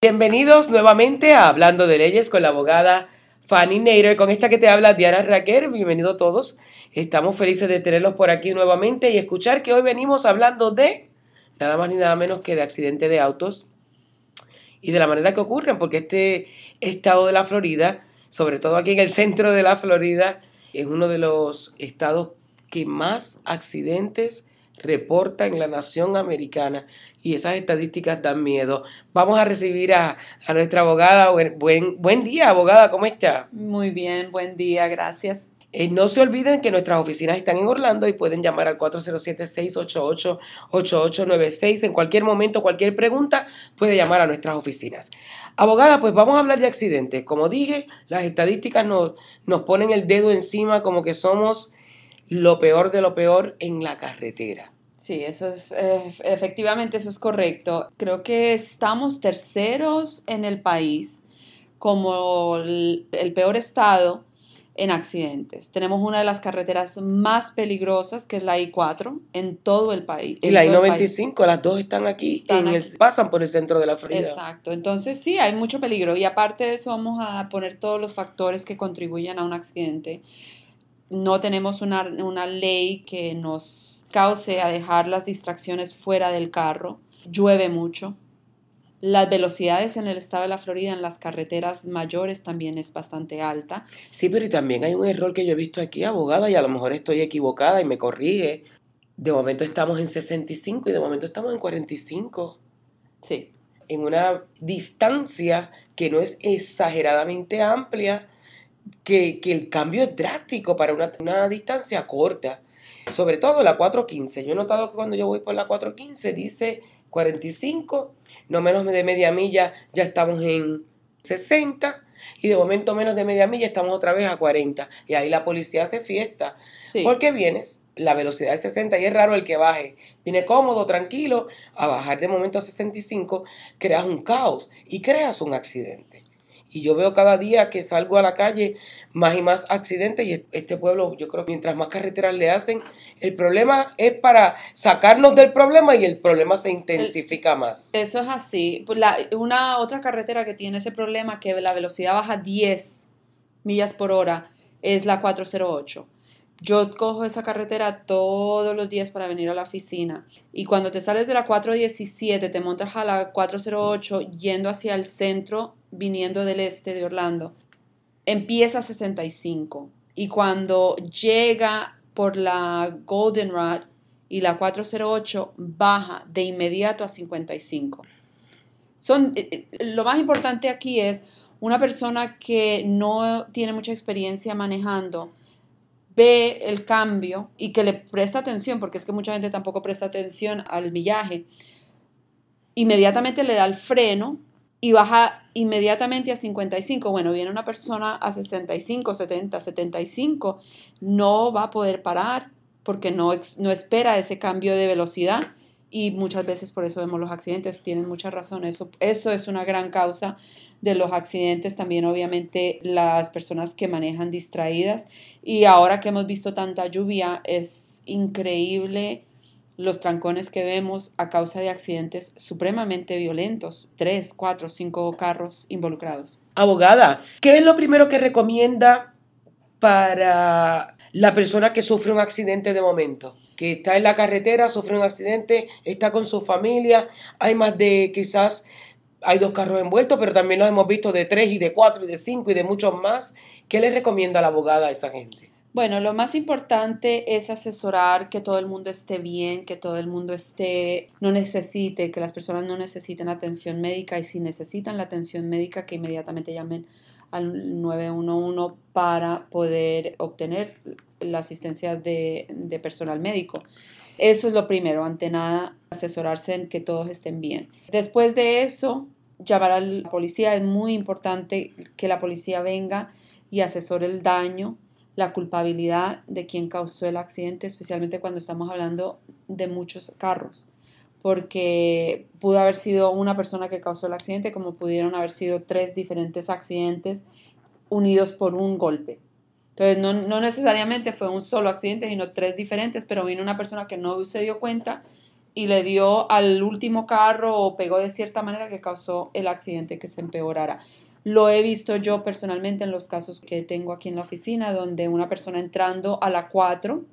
Bienvenidos nuevamente a Hablando de Leyes con la abogada Fanny Nader, con esta que te habla Diana Raquel. Bienvenidos todos. Estamos felices de tenerlos por aquí nuevamente y escuchar que hoy venimos hablando de nada más ni nada menos que de accidentes de autos y de la manera que ocurren, porque este estado de la Florida, sobre todo aquí en el centro de la Florida, es uno de los estados que más accidentes reporta en la nación americana y esas estadísticas dan miedo. Vamos a recibir a, nuestra abogada. Buen, buen día, abogada, ¿cómo está? Muy bien, buen día, gracias. Eh, no se olviden que nuestras oficinas están en Orlando y pueden llamar al 407-688-8896. En cualquier momento, cualquier pregunta, puede llamar a nuestras oficinas. Abogada, pues vamos a hablar de accidentes. Como dije, las estadísticas nos, nos ponen el dedo encima como que somos lo peor de lo peor en la carretera. Sí, eso es, eh, efectivamente eso es correcto. Creo que estamos terceros en el país como el, peor estado en accidentes. Tenemos una de las carreteras más peligrosas, que es la I-4, en todo el país. Y la I-95, las dos están aquí, pasan por el centro de la Florida. Exacto, entonces sí, hay mucho peligro. Y aparte de eso, vamos a poner todos los factores que contribuyen a un accidente no tenemos una, ley que nos cause a dejar las distracciones fuera del carro, llueve mucho. Las velocidades en el estado de la Florida en las carreteras mayores también es bastante alta. Sí, pero y también hay un error que yo he visto aquí, abogada, y a lo mejor estoy equivocada y me corrige. De momento estamos en 65 y de momento estamos en 45. Sí. En una distancia que no es exageradamente amplia que, el cambio es drástico para una, una, distancia corta. Sobre todo la 415. Yo he notado que cuando yo voy por la 415 dice 45, no menos de media milla ya estamos en 60 y de momento menos de media milla estamos otra vez a 40 y ahí la policía hace fiesta. Porque vienes, la velocidad es 60 y es raro el que baje. Viene cómodo, tranquilo, a bajar de momento a 65, creas un caos y creas un accidente. Y yo veo cada día que salgo a la calle más y más accidentes y este pueblo, yo creo que mientras más carreteras le hacen, el problema es para sacarnos del problema y el problema se intensifica más. Eso es así. Pues una otra carretera que tiene ese problema que la velocidad baja 10 millas por hora es la 408 yo cojo esa carretera todos los días para venir a la oficina y cuando te sales de la 417 te montas a la 408 yendo hacia el centro viniendo del este de Orlando empieza a 65 y cuando llega por la Goldenrod y la 408 baja de inmediato a 55. Son, eh, eh, lo más importante aquí es una persona que no tiene mucha experiencia manejando ve el cambio y que le presta atención, porque es que mucha gente tampoco presta atención al millaje, inmediatamente le da el freno y baja inmediatamente a 55. Bueno, viene una persona a 65, 70, 75, no va a poder parar porque no, no espera ese cambio de velocidad y muchas veces por eso vemos los accidentes. Tienen mucha razón, eso, eso es una gran causa de los accidentes, también obviamente las personas que manejan distraídas y ahora que hemos visto tanta lluvia es increíble los trancones que vemos a causa de accidentes supremamente violentos, tres, cuatro, cinco carros involucrados. Abogada, ¿qué es lo primero que recomienda para la persona que sufre un accidente de momento? Que está en la carretera, sufre un accidente, está con su familia, hay más de quizás hay dos carros envueltos, pero también los hemos visto de tres y de cuatro y de cinco y de muchos más. ¿Qué le recomienda la abogada a esa gente? Bueno, lo más importante es asesorar que todo el mundo esté bien, que todo el mundo esté, no necesite, que las personas no necesiten atención médica y si necesitan la atención médica que inmediatamente llamen al 911 para poder obtener la asistencia de, personal médico. Eso es lo primero, ante nada, asesorarse en que todos estén bien. Después de eso, llamar a la policía. Es muy importante que la policía venga y asesore el daño, la culpabilidad de quien causó el accidente, especialmente cuando estamos hablando de muchos carros, porque pudo haber sido una persona que causó el accidente, como pudieron haber sido tres diferentes accidentes unidos por un golpe. Entonces, no, necesariamente fue un solo accidente, sino tres diferentes, pero vino una persona que no se dio cuenta y le dio al último carro o pegó de cierta manera que causó el accidente que se empeorara. Lo he visto yo personalmente en los casos que tengo aquí en la oficina, donde una persona entrando a la 4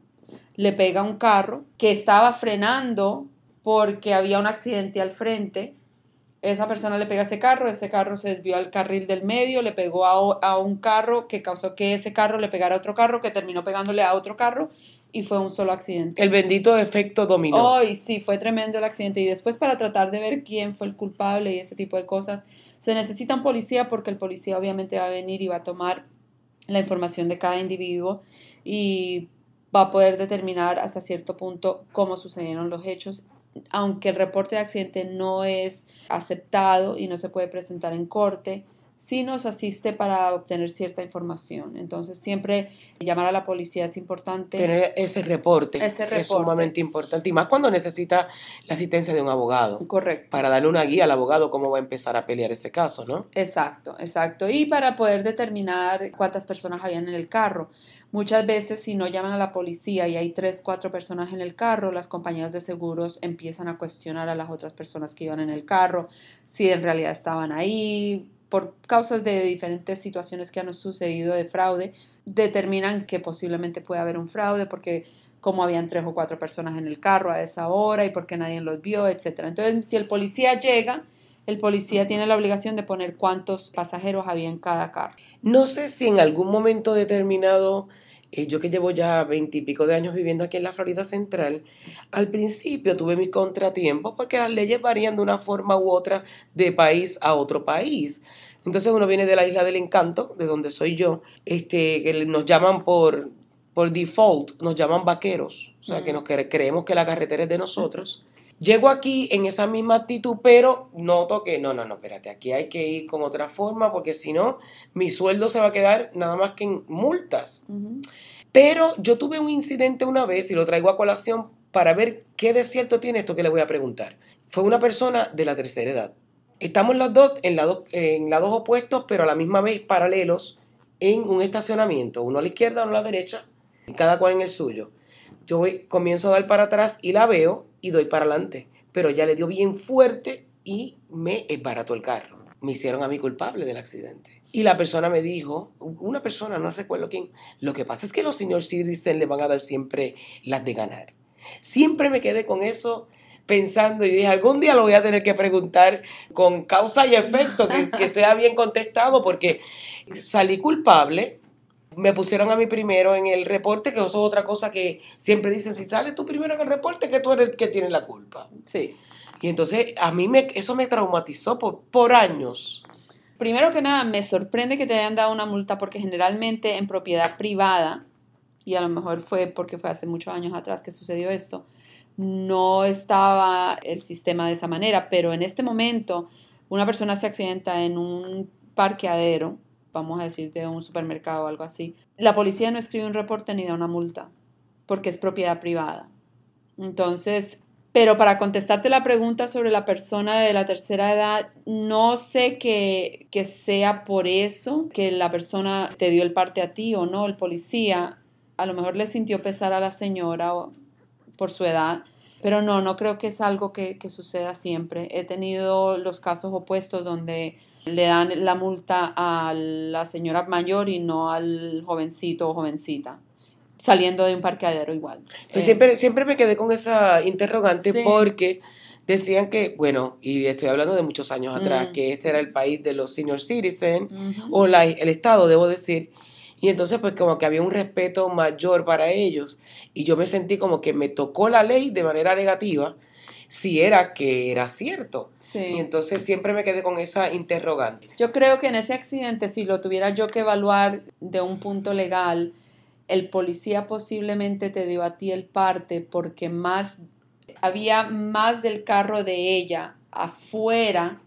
le pega un carro que estaba frenando porque había un accidente al frente esa persona le pega a ese carro, ese carro se desvió al carril del medio, le pegó a, un carro que causó que ese carro le pegara a otro carro, que terminó pegándole a otro carro y fue un solo accidente. El bendito efecto dominó. Ay, sí, fue tremendo el accidente. Y después para tratar de ver quién fue el culpable y ese tipo de cosas, se necesita un policía porque el policía obviamente va a venir y va a tomar la información de cada individuo y va a poder determinar hasta cierto punto cómo sucedieron los hechos aunque el reporte de accidente no es aceptado y no se puede presentar en corte, sí nos asiste para obtener cierta información. Entonces, siempre llamar a la policía es importante. Tener ese reporte, ese reporte. es sumamente importante. Y más cuando necesita la asistencia de un abogado. Correcto. Para darle una guía al abogado cómo va a empezar a pelear ese caso, ¿no? Exacto, exacto. Y para poder determinar cuántas personas habían en el carro. Muchas veces, si no llaman a la policía y hay tres, cuatro personas en el carro, las compañías de seguros empiezan a cuestionar a las otras personas que iban en el carro, si en realidad estaban ahí, por causas de diferentes situaciones que han sucedido de fraude, determinan que posiblemente puede haber un fraude porque como habían tres o cuatro personas en el carro a esa hora y porque nadie los vio, etc. Entonces, si el policía llega, el policía tiene la obligación de poner cuántos pasajeros había en cada carro. No sé si en algún momento determinado, eh, yo que llevo ya veintipico de años viviendo aquí en la Florida Central, al principio tuve mis contratiempos porque las leyes varían de una forma u otra de país a otro país. Entonces uno viene de la isla del encanto, de donde soy yo, este, que nos llaman por, por default, nos llaman vaqueros, o sea, que nos creemos que la carretera es de nosotros. Llego aquí en esa misma actitud, pero noto que no, no, no, espérate, aquí hay que ir con otra forma porque si no, mi sueldo se va a quedar nada más que en multas. Pero yo tuve un incidente una vez y lo traigo a colación para ver qué de cierto tiene esto que le voy a preguntar. Fue una persona de la tercera edad. Estamos los dos en, lados, en lados opuestos, pero a la misma vez paralelos en un estacionamiento, uno a la izquierda, uno a la derecha, cada cual en el suyo. Yo voy, comienzo a dar para atrás y la veo y doy para adelante, pero ya le dio bien fuerte y me esbarató el carro. Me hicieron a mí culpable del accidente. Y la persona me dijo, una persona, no recuerdo quién, lo que pasa es que los señores dicen le van a dar siempre las de ganar. Siempre me quedé con eso pensando y dije, algún día lo voy a tener que preguntar con causa y efecto, que, sea bien contestado, porque salí culpable, me pusieron a mí primero en el reporte, que eso es otra cosa que siempre dicen, si sales tú primero en el reporte, que tú eres el que tiene la culpa. Sí. Y entonces a mí me, eso me traumatizó por, por años. Primero que nada, me sorprende que te hayan dado una multa porque generalmente en propiedad privada, y a lo mejor fue porque fue hace muchos años atrás que sucedió esto, no estaba el sistema de esa manera, pero en este momento una persona se accidenta en un parqueadero, vamos a decir de un supermercado o algo así, la policía no escribe un reporte ni da una multa, porque es propiedad privada. Entonces, pero para contestarte la pregunta sobre la persona de la tercera edad, no sé que, que sea por eso que la persona te dio el parte a ti o no, el policía. A lo mejor le sintió pesar a la señora por su edad. Pero no, no creo que es algo que, suceda siempre. He tenido los casos opuestos donde le dan la multa a la señora mayor y no al jovencito o jovencita, saliendo de un parqueadero igual. Pues eh, siempre, siempre me quedé con esa interrogante porque decían que, bueno, y estoy hablando de muchos años atrás, mm. que este era el país de los senior citizens, o la, el Estado, debo decir, y entonces pues como que había un respeto mayor para ellos y yo me sentí como que me tocó la ley de manera negativa si era que era cierto. Y entonces siempre me quedé con esa interrogante. Yo creo que en ese accidente, si lo tuviera yo que evaluar de un punto legal, el policía posiblemente te dio a ti el parte porque más había más del carro de ella afuera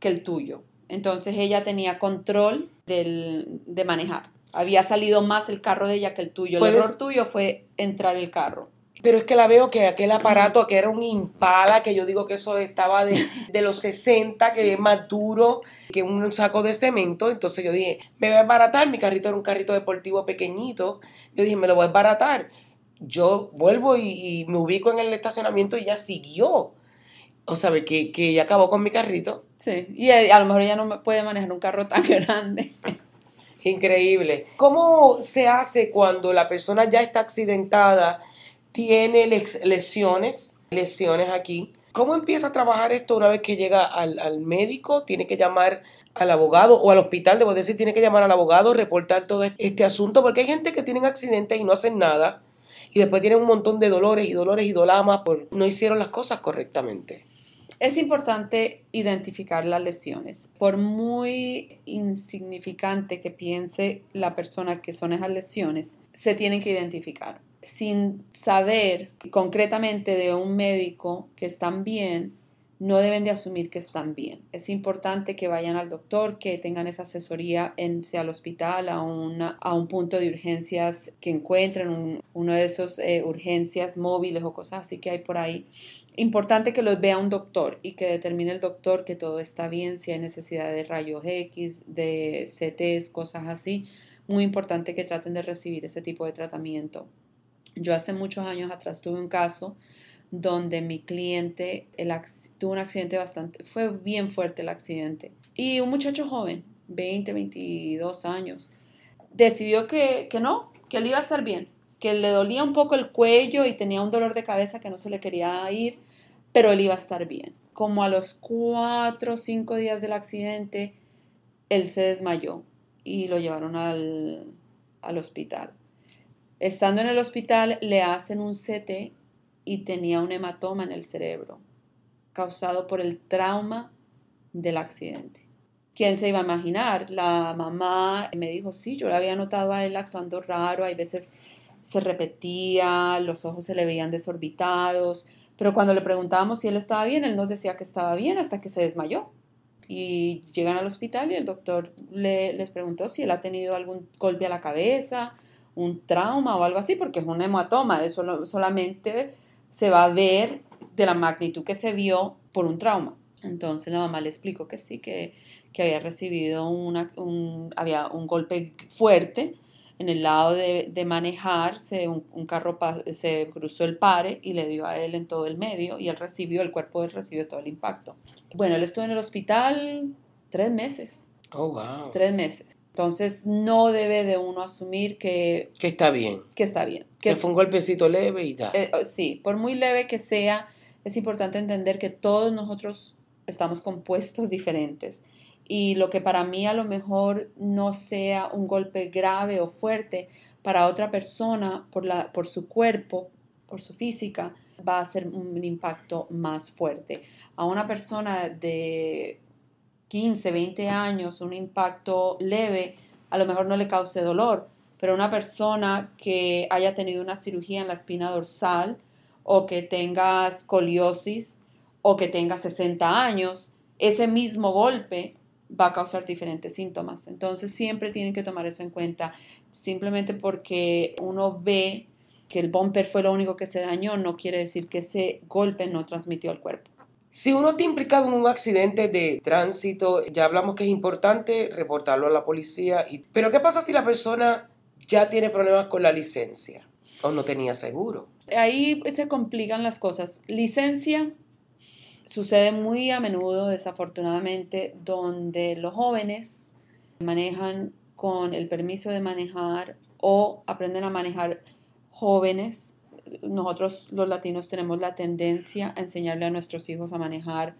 que el tuyo. Entonces ella tenía control del, de manejar había salido más el carro de ella que el tuyo. El error tuyo fue entrar el carro. Pero es que la veo que aquel aparato que era un impala, que yo digo que eso estaba de, los 60, que es más duro que un saco de cemento. Entonces yo dije, me voy a baratar. Mi carrito era un carrito deportivo pequeñito. Yo dije, me lo voy a baratar. yo vuelvo y, me ubico en el estacionamiento y ella siguió. O sea, que, que ella acabó con mi carrito. Sí, y a, lo mejor ella no puede manejar un carro tan grande. Increíble. ¿Cómo se hace cuando la persona ya está accidentada, tiene lesiones, lesiones aquí? ¿Cómo empieza a trabajar esto una vez que llega al, al médico? ¿Tiene que llamar al abogado o al hospital, debo decir, tiene que llamar al abogado, reportar todo este asunto, porque hay gente que tienen accidentes y no hacen nada y después tienen un montón de dolores y dolores y dolamas por no hicieron las cosas correctamente. Es importante identificar las lesiones. Por muy insignificante que piense la persona que son esas lesiones, se tienen que identificar. Sin saber concretamente de un médico que están bien, no deben de asumir que están bien. Es importante que vayan al doctor, que tengan esa asesoría en, sea al hospital, a, una, a un punto de urgencias, que encuentren uno de esos eh, urgencias móviles o cosas así que hay por ahí. Importante que los vea un doctor y que determine el doctor que todo está bien, si hay necesidad de rayos X, de CTs, cosas así. Muy importante que traten de recibir ese tipo de tratamiento. Yo hace muchos años atrás tuve un caso donde mi cliente tuvo un accidente bastante, fue bien fuerte el accidente. Y un muchacho joven, 20, 22 años, decidió que, que no, que él iba a estar bien, que le dolía un poco el cuello y tenía un dolor de cabeza que no se le quería ir, pero él iba a estar bien. Como a los 4 o 5 días del accidente, él se desmayó y lo llevaron al, al hospital. Estando en el hospital, le hacen un CT y tenía un hematoma en el cerebro causado por el trauma del accidente. ¿Quién se iba a imaginar? La mamá me dijo, sí, yo le había notado a él actuando raro, hay veces se repetía, los ojos se le veían desorbitados, pero cuando le preguntábamos si él estaba bien, él nos decía que estaba bien hasta que se desmayó. Y llegan al hospital y el doctor le, les preguntó si él ha tenido algún golpe a la cabeza, un trauma o algo así, porque es un hematoma, eso solamente se va a ver de la magnitud que se vio por un trauma. Entonces la mamá le explicó que sí, que, había recibido una, un, había un golpe fuerte en el lado de, de manejar, un, carro se cruzó el pare y le dio a él en todo el medio y él recibió, el cuerpo de él recibió todo el impacto. Bueno, él estuvo en el hospital tres meses. Oh, wow. Tres meses. Entonces no debe de uno asumir que... Que está bien. Que está bien. Que, fue un golpecito leve y tal. Eh, oh, sí, por muy leve que sea, es importante entender que todos nosotros estamos compuestos diferentes. Y lo que para mí a lo mejor no sea un golpe grave o fuerte, para otra persona, por, la, por su cuerpo, por su física, va a ser un impacto más fuerte. A una persona de 15, 20 años, un impacto leve, a lo mejor no le cause dolor, pero una persona que haya tenido una cirugía en la espina dorsal o que tenga escoliosis o que tenga 60 años, ese mismo golpe va a causar diferentes síntomas. Entonces siempre tienen que tomar eso en cuenta. Simplemente porque uno ve que el bumper fue lo único que se dañó, no quiere decir que ese golpe no transmitió al cuerpo. Si uno está implicado en un accidente de tránsito, ya hablamos que es importante reportarlo a la policía. Pero ¿qué pasa si la persona ya tiene problemas con la licencia o no tenía seguro? Ahí se complican las cosas. Licencia sucede muy a menudo, desafortunadamente, donde los jóvenes manejan con el permiso de manejar o aprenden a manejar jóvenes nosotros los latinos tenemos la tendencia a enseñarle a nuestros hijos a manejar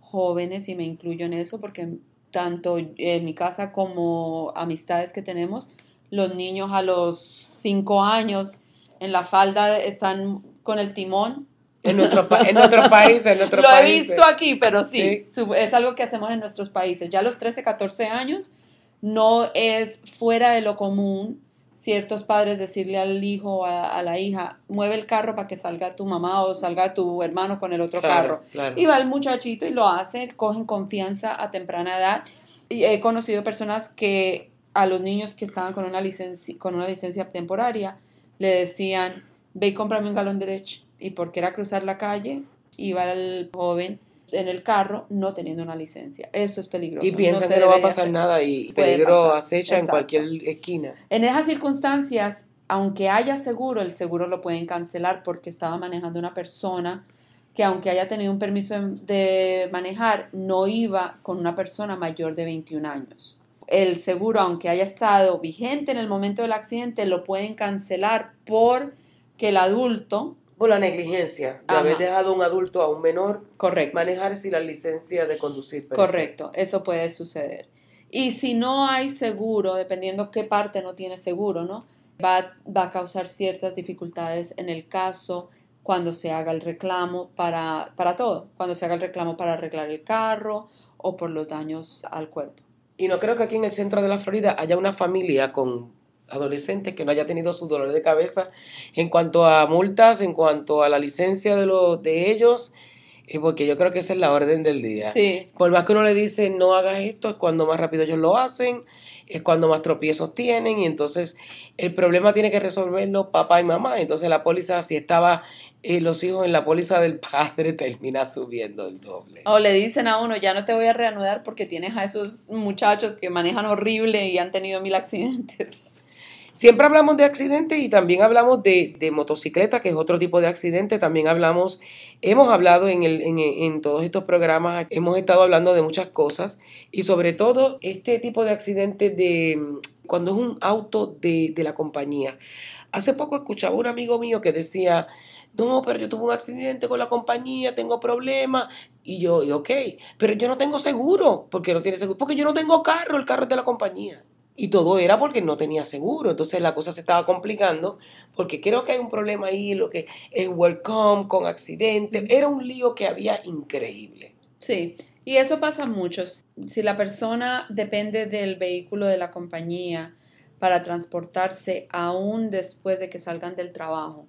jóvenes y me incluyo en eso porque tanto en mi casa como amistades que tenemos, los niños a los cinco años en la falda están con el timón. En, nuestro, en otros países, en Lo he visto aquí, pero sí, es algo que hacemos en nuestros países. Ya a los 13, 14 años no es fuera de lo común ciertos padres decirle al hijo o a, la hija, mueve el carro para que salga tu mamá o salga tu hermano con el otro carro. Y va el muchachito y lo hace, cogen confianza a temprana edad. Y he conocido personas que a los niños que estaban con una licencia, con una licencia temporaria le decían, ve y cómprame un galón de leche. Y porque era cruzar la calle, iba el joven en el carro no teniendo una licencia. Eso es peligroso. Y piensa no que no va a pasar nada y peligro acecha en cualquier esquina. En esas circunstancias aunque haya seguro, el seguro lo pueden cancelar porque estaba manejando una persona que aunque haya tenido un permiso de manejar, no iba con una persona mayor de 21 años. El seguro, aunque haya estado vigente en el momento del accidente, lo pueden cancelar porque el adulto... Por la negligencia de haber dejado a un adulto a un menor Correcto. manejar sin la licencia de conducir. Correcto, eso puede suceder. Y si no hay seguro, dependiendo qué parte no tiene seguro, ¿no? Va, va a causar ciertas dificultades en el caso cuando se haga el reclamo para, para todo, cuando se haga el reclamo para arreglar el carro o por los daños al cuerpo. Y no creo que aquí en el centro de la Florida haya una familia con adolescentes que no haya tenido su dolor de cabeza en cuanto a multas, en cuanto a la licencia de, los de ellos, eh, porque yo creo que esa es la orden del día. Sí. Por más que uno le dice no hagas esto, es cuando más rápido ellos lo hacen es cuando más tropiezos tienen y entonces el problema tiene que resolverlo papá y mamá. Entonces la póliza, si estaba eh, los hijos en la póliza del padre, termina subiendo el doble. O le dicen a uno, ya no te voy a reanudar porque tienes a esos muchachos que manejan horrible y han tenido mil accidentes. Siempre hablamos de accidentes y también hablamos de, de, motocicleta, que es otro tipo de accidente. También hablamos, hemos hablado en, el, en, todos estos programas, hemos estado hablando de muchas cosas y sobre todo este tipo de accidente de cuando es un auto de, de la compañía. Hace poco escuchaba un amigo mío que decía, no, pero yo tuve un accidente con la compañía, tengo problemas. Y yo, y ok, pero yo no tengo seguro. porque no tiene seguro? Porque yo no tengo carro, el carro es de la compañía. Y todo era porque no tenía seguro. Entonces la cosa se estaba complicando porque creo que hay un problema ahí, lo que es welcome con accidentes. Era un lío que había increíble. Sí, y eso pasa mucho. Si la persona depende del vehículo de la compañía para transportarse aún después de que salgan del trabajo.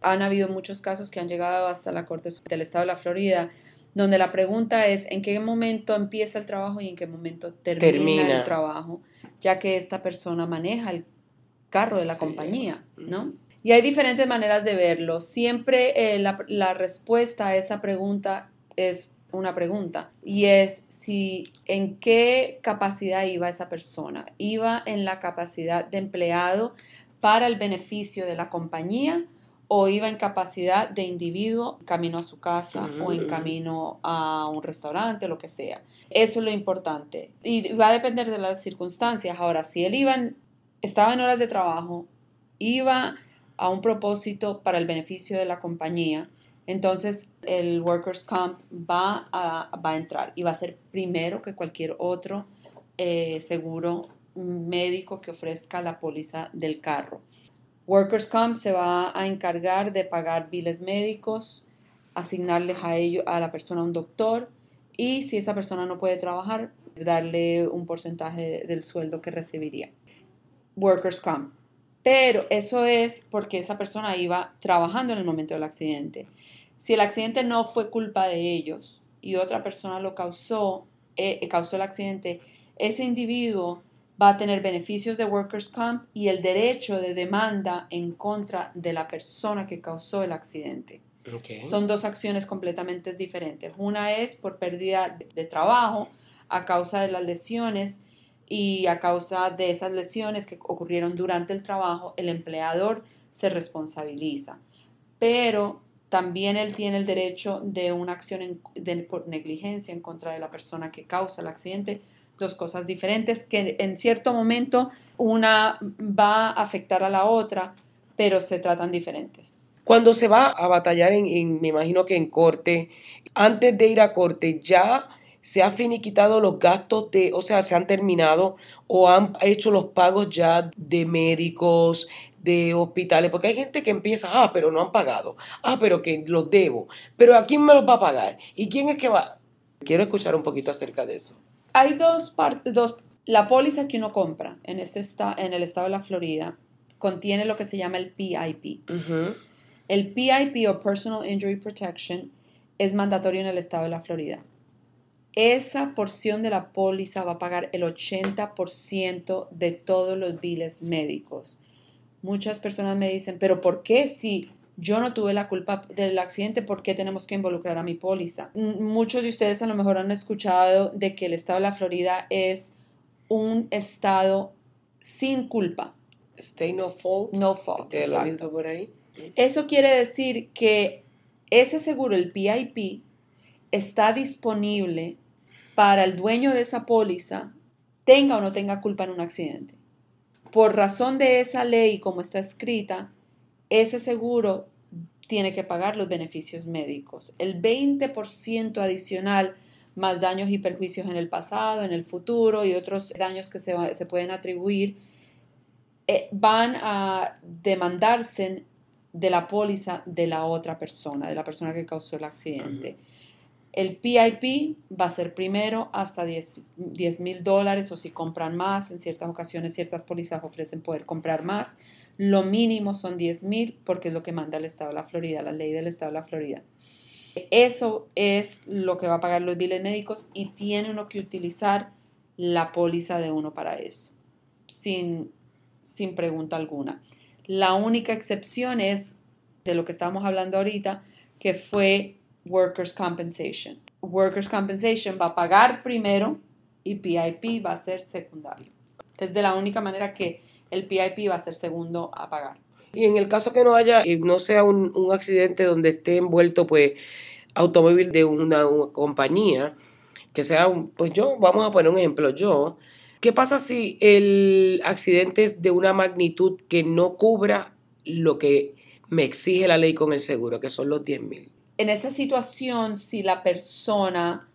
Han habido muchos casos que han llegado hasta la Corte del Estado de la Florida donde la pregunta es en qué momento empieza el trabajo y en qué momento termina, el trabajo, ya que esta persona maneja el carro de la compañía, ¿no? Y hay diferentes maneras de verlo. Siempre eh, la, la respuesta a esa pregunta es una pregunta y es si en qué capacidad iba esa persona. Iba en la capacidad de empleado para el beneficio de la compañía o iba en capacidad de individuo camino a su casa o en mm. camino a un restaurante, lo que sea. Eso es lo importante. Y va a depender de las circunstancias. Ahora, si él iba estaba en horas de trabajo, iba a un propósito para el beneficio de la compañía, entonces el Workers' Comp va a, va a entrar y va a ser primero que cualquier otro eh, seguro médico que ofrezca la póliza del carro. Workers Comp se va a encargar de pagar biles médicos, asignarles a ello a la persona un doctor y si esa persona no puede trabajar, darle un porcentaje del sueldo que recibiría. Workers Comp. Pero eso es porque esa persona iba trabajando en el momento del accidente. Si el accidente no fue culpa de ellos y otra persona lo causó, eh, causó el accidente, ese individuo va a tener beneficios de Workers' Comp y el derecho de demanda en contra de la persona que causó el accidente. Son dos acciones completamente diferentes. Una es por pérdida de trabajo a causa de las lesiones y a causa de esas lesiones que ocurrieron durante el trabajo, el empleador se responsabiliza. Pero también él tiene el derecho de una acción por negligencia en contra de la persona que causa el accidente dos cosas diferentes que en cierto momento una va a afectar a la otra, pero se tratan diferentes. Cuando se va a batallar, en, me imagino que en corte, antes de ir a corte, ya se han finiquitado los gastos de, o sea, se han terminado o han hecho los pagos ya de médicos, de hospitales, porque hay gente que empieza, ah, pero no han pagado, ah, pero que los debo, pero ¿a quién me los va a pagar? ¿Y quién es que va? Quiero escuchar un poquito acerca de eso hay dos partes, dos, la póliza que uno compra en, este en el estado de la Florida contiene lo que se llama el PIP. El PIP o Personal Injury Protection es mandatorio en el estado de la Florida. Esa porción de la póliza va a pagar el 80% de todos los biles médicos. Muchas personas me dicen, pero ¿por qué si yo no tuve la culpa del accidente, ¿por qué tenemos que involucrar a mi póliza? Muchos de ustedes a lo mejor han escuchado de que el estado de la Florida es un estado sin culpa. Stay no fault. No fault. Exacto. por ahí. Eso quiere decir que ese seguro, el PIP, está disponible para el dueño de esa póliza, tenga o no tenga culpa en un accidente. Por razón de esa ley, como está escrita, ese seguro tiene que pagar los beneficios médicos. El 20% adicional más daños y perjuicios en el pasado, en el futuro y otros daños que se, pueden atribuir, eh, van a demandarse de la póliza de la otra persona, de la persona que causó el accidente. El PIP va a ser primero hasta 10 mil dólares o si compran más, en ciertas ocasiones ciertas pólizas ofrecen poder comprar más. Lo mínimo son 10 mil porque es lo que manda el Estado de la Florida, la ley del Estado de la Florida. Eso es lo que va a pagar los biles médicos y tiene uno que utilizar la póliza de uno para eso, sin, sin pregunta alguna. La única excepción es de lo que estábamos hablando ahorita, que fue Workers' Compensation. Workers' Compensation va a pagar primero y PIP va a ser secundario. Es de la única manera que el PIP va a ser segundo a pagar. Y en el caso que no haya, eh, no sea un, accidente donde esté envuelto, pues, automóvil de una, una compañía, que sea un, pues yo, vamos a poner un ejemplo, yo, ¿qué pasa si el accidente es de una magnitud que no cubra lo que me exige la ley con el seguro, que son los 10 mil? En esa situación, si la persona,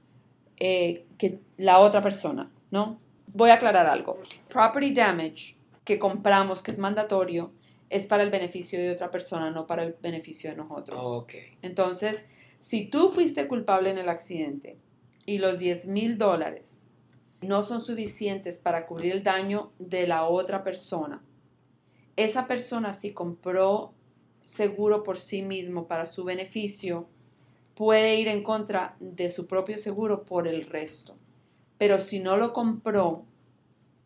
eh, que la otra persona, ¿no? Voy a aclarar algo. Property damage que compramos, que es mandatorio, es para el beneficio de otra persona, no para el beneficio de nosotros. Ok. Entonces, si tú fuiste culpable en el accidente y los 10 mil dólares no son suficientes para cubrir el daño de la otra persona, esa persona si compró seguro por sí mismo para su beneficio, puede ir en contra de su propio seguro por el resto. Pero si no lo compró,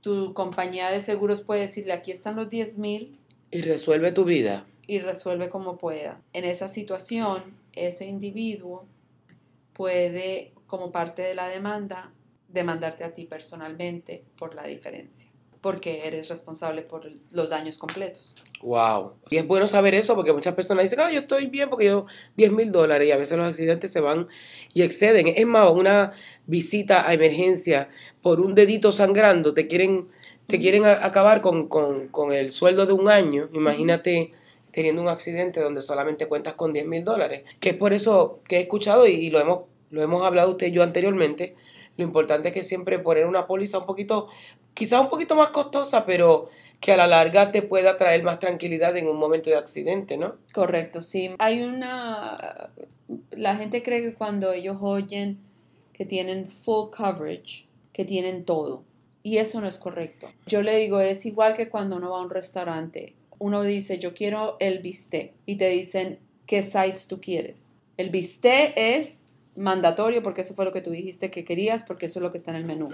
tu compañía de seguros puede decirle, aquí están los 10 mil, Y resuelve tu vida. y resuelve como pueda. En esa situación, ese individuo puede, como parte de la demanda, demandarte a ti personalmente por la diferencia, porque eres responsable por los daños completos. Wow. Y es bueno saber eso porque muchas personas dicen, ah, yo estoy bien porque yo 10 mil dólares y a veces los accidentes se van y exceden. Es más, una visita a emergencia por un dedito sangrando, te quieren, te quieren acabar con, con, con el sueldo de un año. Imagínate teniendo un accidente donde solamente cuentas con 10 mil dólares. Que es por eso que he escuchado y lo hemos, lo hemos hablado usted y yo anteriormente. Lo importante es que siempre poner una póliza un poquito, quizás un poquito más costosa, pero que a la larga te pueda traer más tranquilidad en un momento de accidente, ¿no? Correcto, sí. Hay una... La gente cree que cuando ellos oyen que tienen full coverage, que tienen todo. Y eso no es correcto. Yo le digo, es igual que cuando uno va a un restaurante. Uno dice, yo quiero el bistec. Y te dicen, ¿qué sides tú quieres? El bistec es mandatorio porque eso fue lo que tú dijiste que querías, porque eso es lo que está en el menú.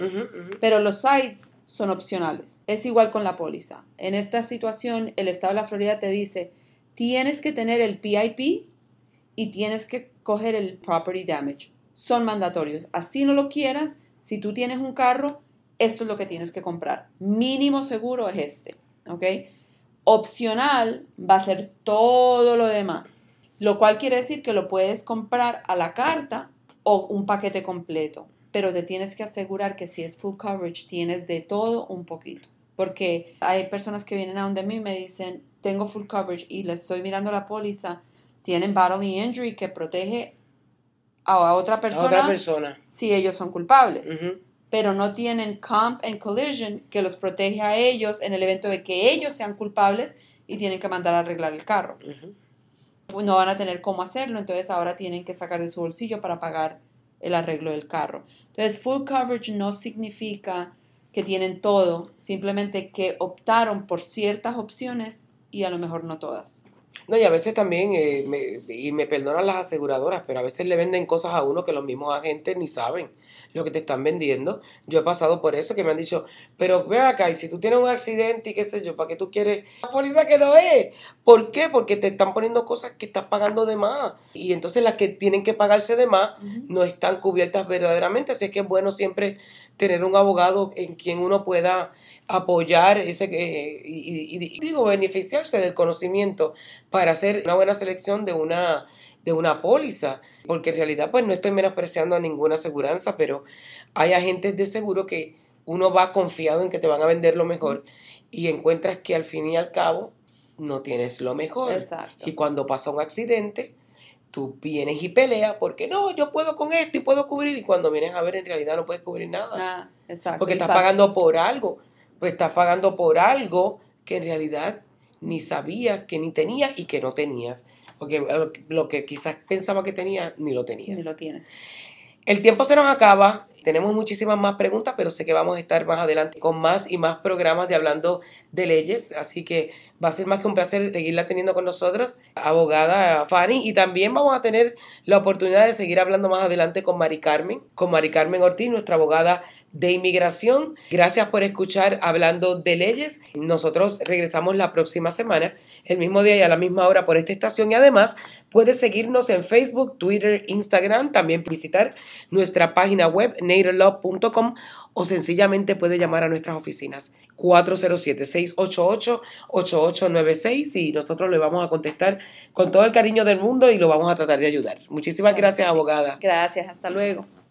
Pero los sites son opcionales. Es igual con la póliza. En esta situación, el estado de la Florida te dice, tienes que tener el PIP y tienes que coger el property damage. Son mandatorios. Así no lo quieras, si tú tienes un carro, esto es lo que tienes que comprar. Mínimo seguro es este, ¿ok? Opcional va a ser todo lo demás, lo cual quiere decir que lo puedes comprar a la carta o un paquete completo, pero te tienes que asegurar que si es full coverage tienes de todo un poquito, porque hay personas que vienen a donde mí y me dicen, tengo full coverage y le estoy mirando la póliza, tienen bodily injury que protege a otra A persona, otra persona. si ellos son culpables pero no tienen comp and collision que los protege a ellos en el evento de que ellos sean culpables y tienen que mandar a arreglar el carro. No van a tener cómo hacerlo, entonces ahora tienen que sacar de su bolsillo para pagar el arreglo del carro. Entonces, full coverage no significa que tienen todo, simplemente que optaron por ciertas opciones y a lo mejor no todas. No, y a veces también, eh, me- y me perdonan las aseguradoras, pero a veces le venden cosas a uno que los mismos agentes ni saben. Lo que te están vendiendo. Yo he pasado por eso, que me han dicho, pero ve acá, y si tú tienes un accidente y qué sé yo, ¿para qué tú quieres la póliza que no es? ¿Por qué? Porque te están poniendo cosas que estás pagando de más. Y entonces las que tienen que pagarse de más no están cubiertas verdaderamente. Así que es bueno siempre tener un abogado en quien uno pueda apoyar ese eh, y, y, digo beneficiarse del conocimiento para hacer una buena selección de una de una póliza, porque en realidad pues no estoy menospreciando a ninguna aseguranza, pero hay agentes de seguro que uno va confiado en que te van a vender lo mejor y encuentras que al fin y al cabo no tienes lo mejor. Exacto. Y cuando pasa un accidente, tú vienes y peleas porque no, yo puedo con esto y puedo cubrir y cuando vienes a ver en realidad no puedes cubrir nada. Ah, exacto. Porque estás pagando por algo, pues estás pagando por algo que en realidad ni sabías que ni tenías y que no tenías. Porque lo que- quizás pensaba que tenía, ni lo tenía. Ni lo tienes. El tiempo se nos acaba. Tenemos muchísimas más preguntas, pero sé que vamos a estar más adelante con más y más programas de hablando de leyes. Así que va a ser más que un placer seguirla teniendo con nosotros, abogada Fanny. Y también vamos a tener la oportunidad de seguir hablando más adelante con Mari Carmen, con Mari Carmen Ortiz, nuestra abogada de inmigración. Gracias por escuchar hablando de leyes. Nosotros regresamos la próxima semana, el mismo día y a la misma hora por esta estación. Y además puedes seguirnos en Facebook, Twitter, Instagram, también visitar nuestra página web naderlove.com o sencillamente puede llamar a nuestras oficinas 407-688-8896 y nosotros le vamos a contestar con todo el cariño del mundo y lo vamos a tratar de ayudar. Muchísimas gracias, abogada. Gracias, hasta luego.